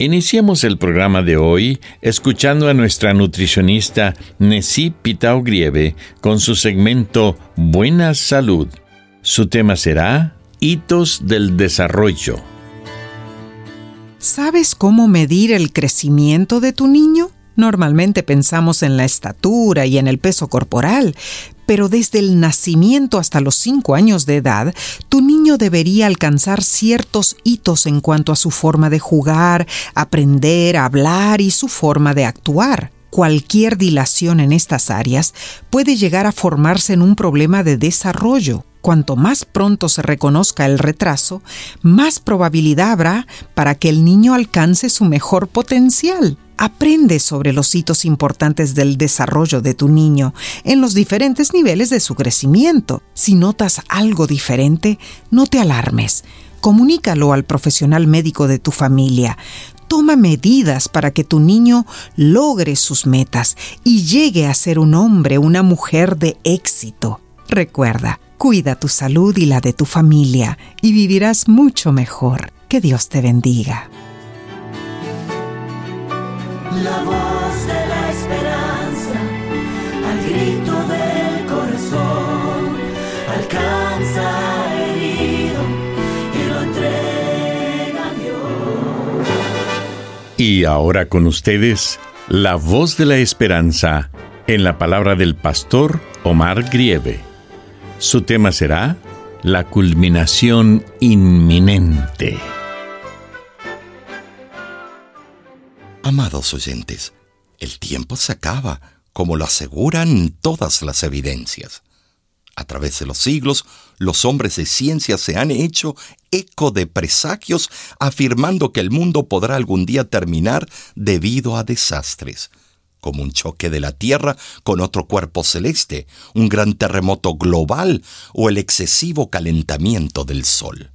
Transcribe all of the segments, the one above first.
Iniciemos el programa de hoy escuchando a nuestra nutricionista Nessie Pitao Grieve con su segmento Buena Salud. Su tema será Hitos del Desarrollo. ¿Sabes cómo medir el crecimiento de tu niño? Normalmente pensamos en la estatura y en el peso corporal, pero desde el nacimiento hasta los 5 años de edad, tu niño debería alcanzar ciertos hitos en cuanto a su forma de jugar, aprender, hablar y su forma de actuar. Cualquier dilación en estas áreas puede llegar a formarse en un problema de desarrollo. Cuanto más pronto se reconozca el retraso, más probabilidad habrá para que el niño alcance su mejor potencial. Aprende sobre los hitos importantes del desarrollo de tu niño en los diferentes niveles de su crecimiento. Si notas algo diferente, no te alarmes. Comunícalo al profesional médico de tu familia. Toma medidas para que tu niño logre sus metas y llegue a ser un hombre, una mujer de éxito. Recuerda, cuida tu salud y la de tu familia y vivirás mucho mejor. Que Dios te bendiga. La voz de la esperanza, al grito del corazón, alcanza herido y lo entrega a Dios. Y ahora con ustedes, la voz de la esperanza, en la palabra del pastor Omar Grieve. Su tema será la culminación inminente. Amados oyentes, el tiempo se acaba, como lo aseguran todas las evidencias. A través de los siglos, los hombres de ciencia se han hecho eco de presagios afirmando que el mundo podrá algún día terminar debido a desastres, como un choque de la Tierra con otro cuerpo celeste, un gran terremoto global o el excesivo calentamiento del Sol.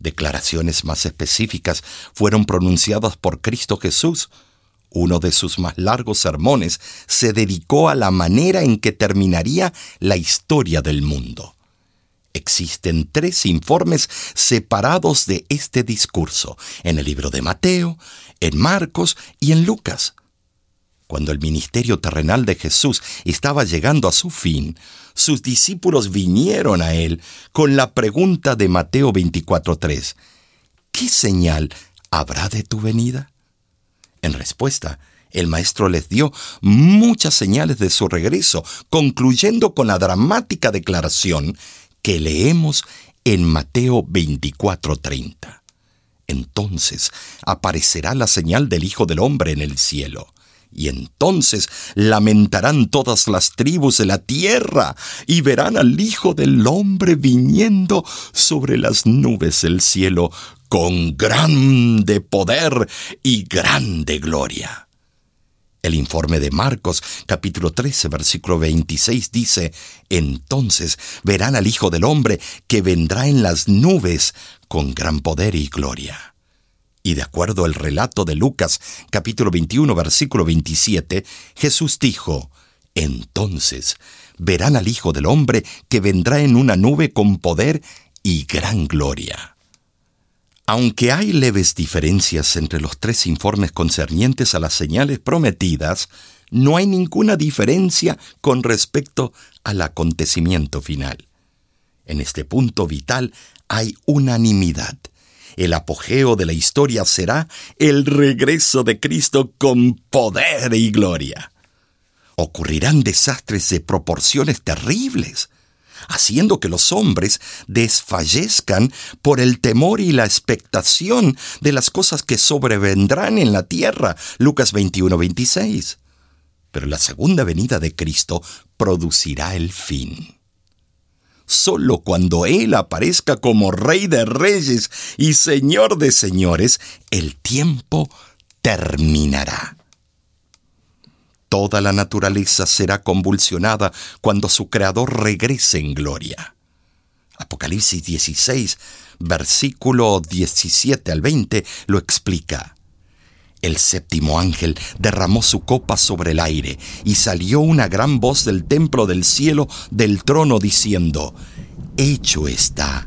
Declaraciones más específicas fueron pronunciadas por Cristo Jesús. Uno de sus más largos sermones se dedicó a la manera en que terminaría la historia del mundo. Existen tres informes separados de este discurso, en el libro de Mateo, en Marcos y en Lucas. Cuando el ministerio terrenal de Jesús estaba llegando a su fin, sus discípulos vinieron a él con la pregunta de Mateo 24:3, ¿qué señal habrá de tu venida? En respuesta, el maestro les dio muchas señales de su regreso, concluyendo con la dramática declaración que leemos en Mateo 24:30. Entonces aparecerá la señal del Hijo del Hombre en el cielo y entonces lamentarán todas las tribus de la tierra y verán al Hijo del Hombre viniendo sobre las nubes del cielo con grande poder y grande gloria. El informe de Marcos capítulo 13 versículo 26 dice, Entonces verán al Hijo del Hombre que vendrá en las nubes con gran poder y gloria. Y de acuerdo al relato de Lucas capítulo 21 versículo 27, Jesús dijo, Entonces verán al Hijo del Hombre que vendrá en una nube con poder y gran gloria. Aunque hay leves diferencias entre los tres informes concernientes a las señales prometidas, no hay ninguna diferencia con respecto al acontecimiento final. En este punto vital hay unanimidad. El apogeo de la historia será el regreso de Cristo con poder y gloria. Ocurrirán desastres de proporciones terribles, haciendo que los hombres desfallezcan por el temor y la expectación de las cosas que sobrevendrán en la tierra. Lucas 21-26. Pero la segunda venida de Cristo producirá el fin. Solo cuando Él aparezca como Rey de Reyes y Señor de Señores, el tiempo terminará. Toda la naturaleza será convulsionada cuando su Creador regrese en gloria. Apocalipsis 16, versículo 17 al 20 lo explica. El séptimo ángel derramó su copa sobre el aire, y salió una gran voz del templo del cielo del trono diciendo, Hecho está.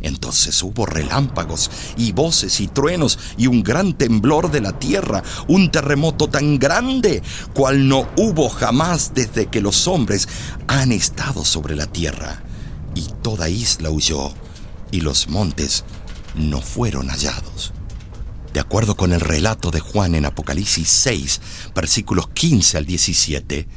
Entonces hubo relámpagos y voces y truenos y un gran temblor de la tierra, un terremoto tan grande cual no hubo jamás desde que los hombres han estado sobre la tierra. Y toda isla huyó, y los montes no fueron hallados. De acuerdo con el relato de Juan en Apocalipsis 6, versículos 15 al 17,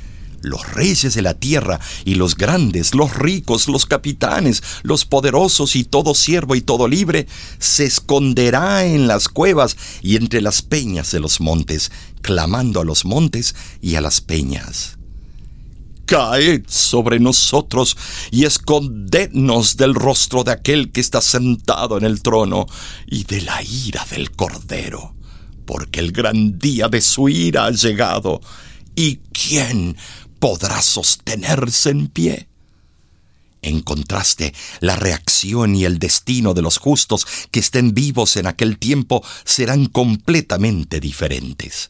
los reyes de la tierra y los grandes, los ricos, los capitanes, los poderosos y todo siervo y todo libre, se esconderá en las cuevas y entre las peñas de los montes, clamando a los montes y a las peñas caed sobre nosotros y escondednos del rostro de aquel que está sentado en el trono y de la ira del Cordero, porque el gran día de su ira ha llegado, y ¿quién podrá sostenerse en pie? En contraste, la reacción y el destino de los justos que estén vivos en aquel tiempo serán completamente diferentes.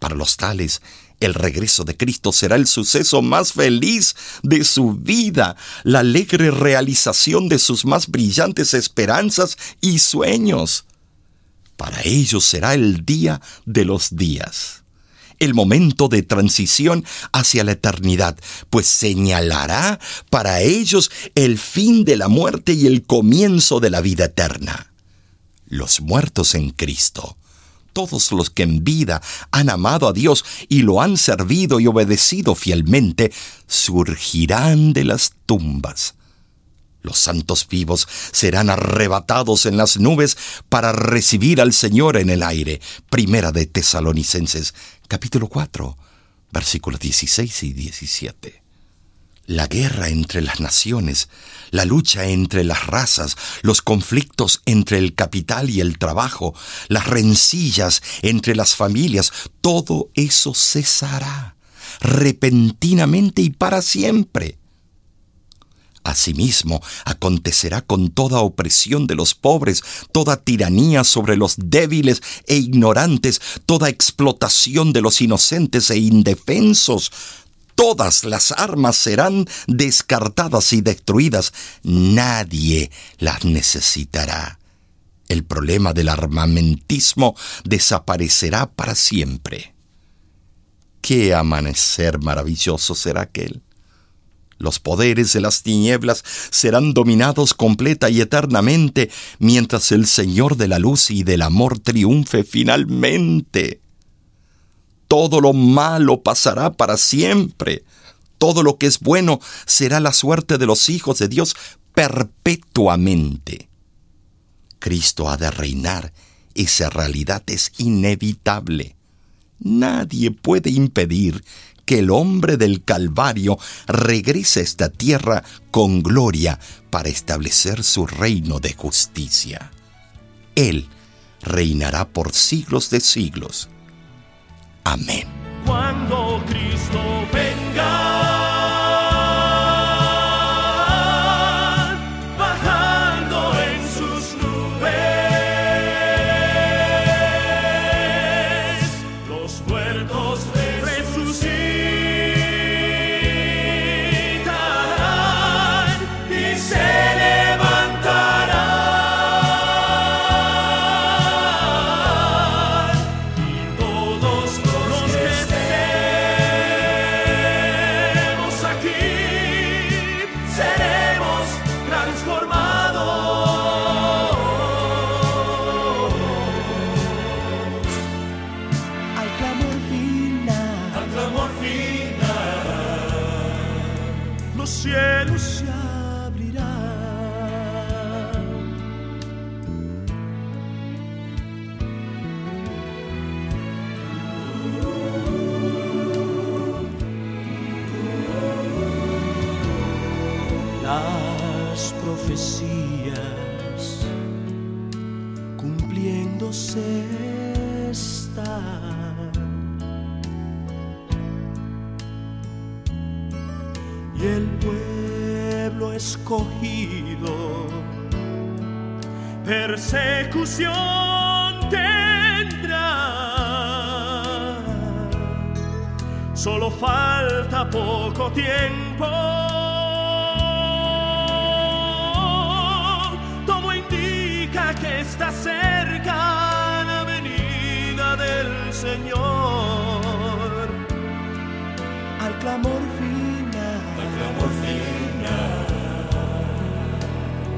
Para los tales, el regreso de Cristo será el suceso más feliz de su vida, la alegre realización de sus más brillantes esperanzas y sueños. Para ellos será el día de los días, el momento de transición hacia la eternidad, pues señalará para ellos el fin de la muerte y el comienzo de la vida eterna. Los muertos en Cristo todos los que en vida han amado a Dios y lo han servido y obedecido fielmente, surgirán de las tumbas. Los santos vivos serán arrebatados en las nubes para recibir al Señor en el aire. Primera de Tesalonicenses, capítulo 4, versículos 16 y 17 la guerra entre las naciones, la lucha entre las razas, los conflictos entre el capital y el trabajo, las rencillas entre las familias, todo eso cesará repentinamente y para siempre. Asimismo, acontecerá con toda opresión de los pobres, toda tiranía sobre los débiles e ignorantes, toda explotación de los inocentes e indefensos, todas las armas serán descartadas y destruidas. Nadie las necesitará. El problema del armamentismo desaparecerá para siempre. Qué amanecer maravilloso será aquel. Los poderes de las tinieblas serán dominados completa y eternamente mientras el Señor de la luz y del amor triunfe finalmente. Todo lo malo pasará para siempre. Todo lo que es bueno será la suerte de los hijos de Dios perpetuamente. Cristo ha de reinar. Esa realidad es inevitable. Nadie puede impedir que el hombre del Calvario regrese a esta tierra con gloria para establecer su reino de justicia. Él reinará por siglos de siglos. Amén. Cuando Cristo cielo se escogido persecución tendrá. Solo falta poco tiempo. Todo indica que está cerca la venida del Señor.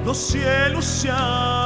Los cielos se abrirán.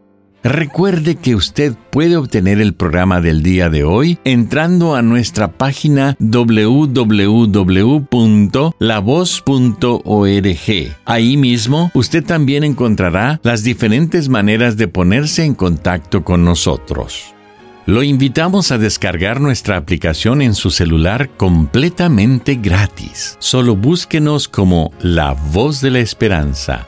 Recuerde que usted puede obtener el programa del día de hoy entrando a nuestra página www.lavoz.org. Ahí mismo usted también encontrará las diferentes maneras de ponerse en contacto con nosotros. Lo invitamos a descargar nuestra aplicación en su celular completamente gratis. Solo búsquenos como La Voz de la Esperanza.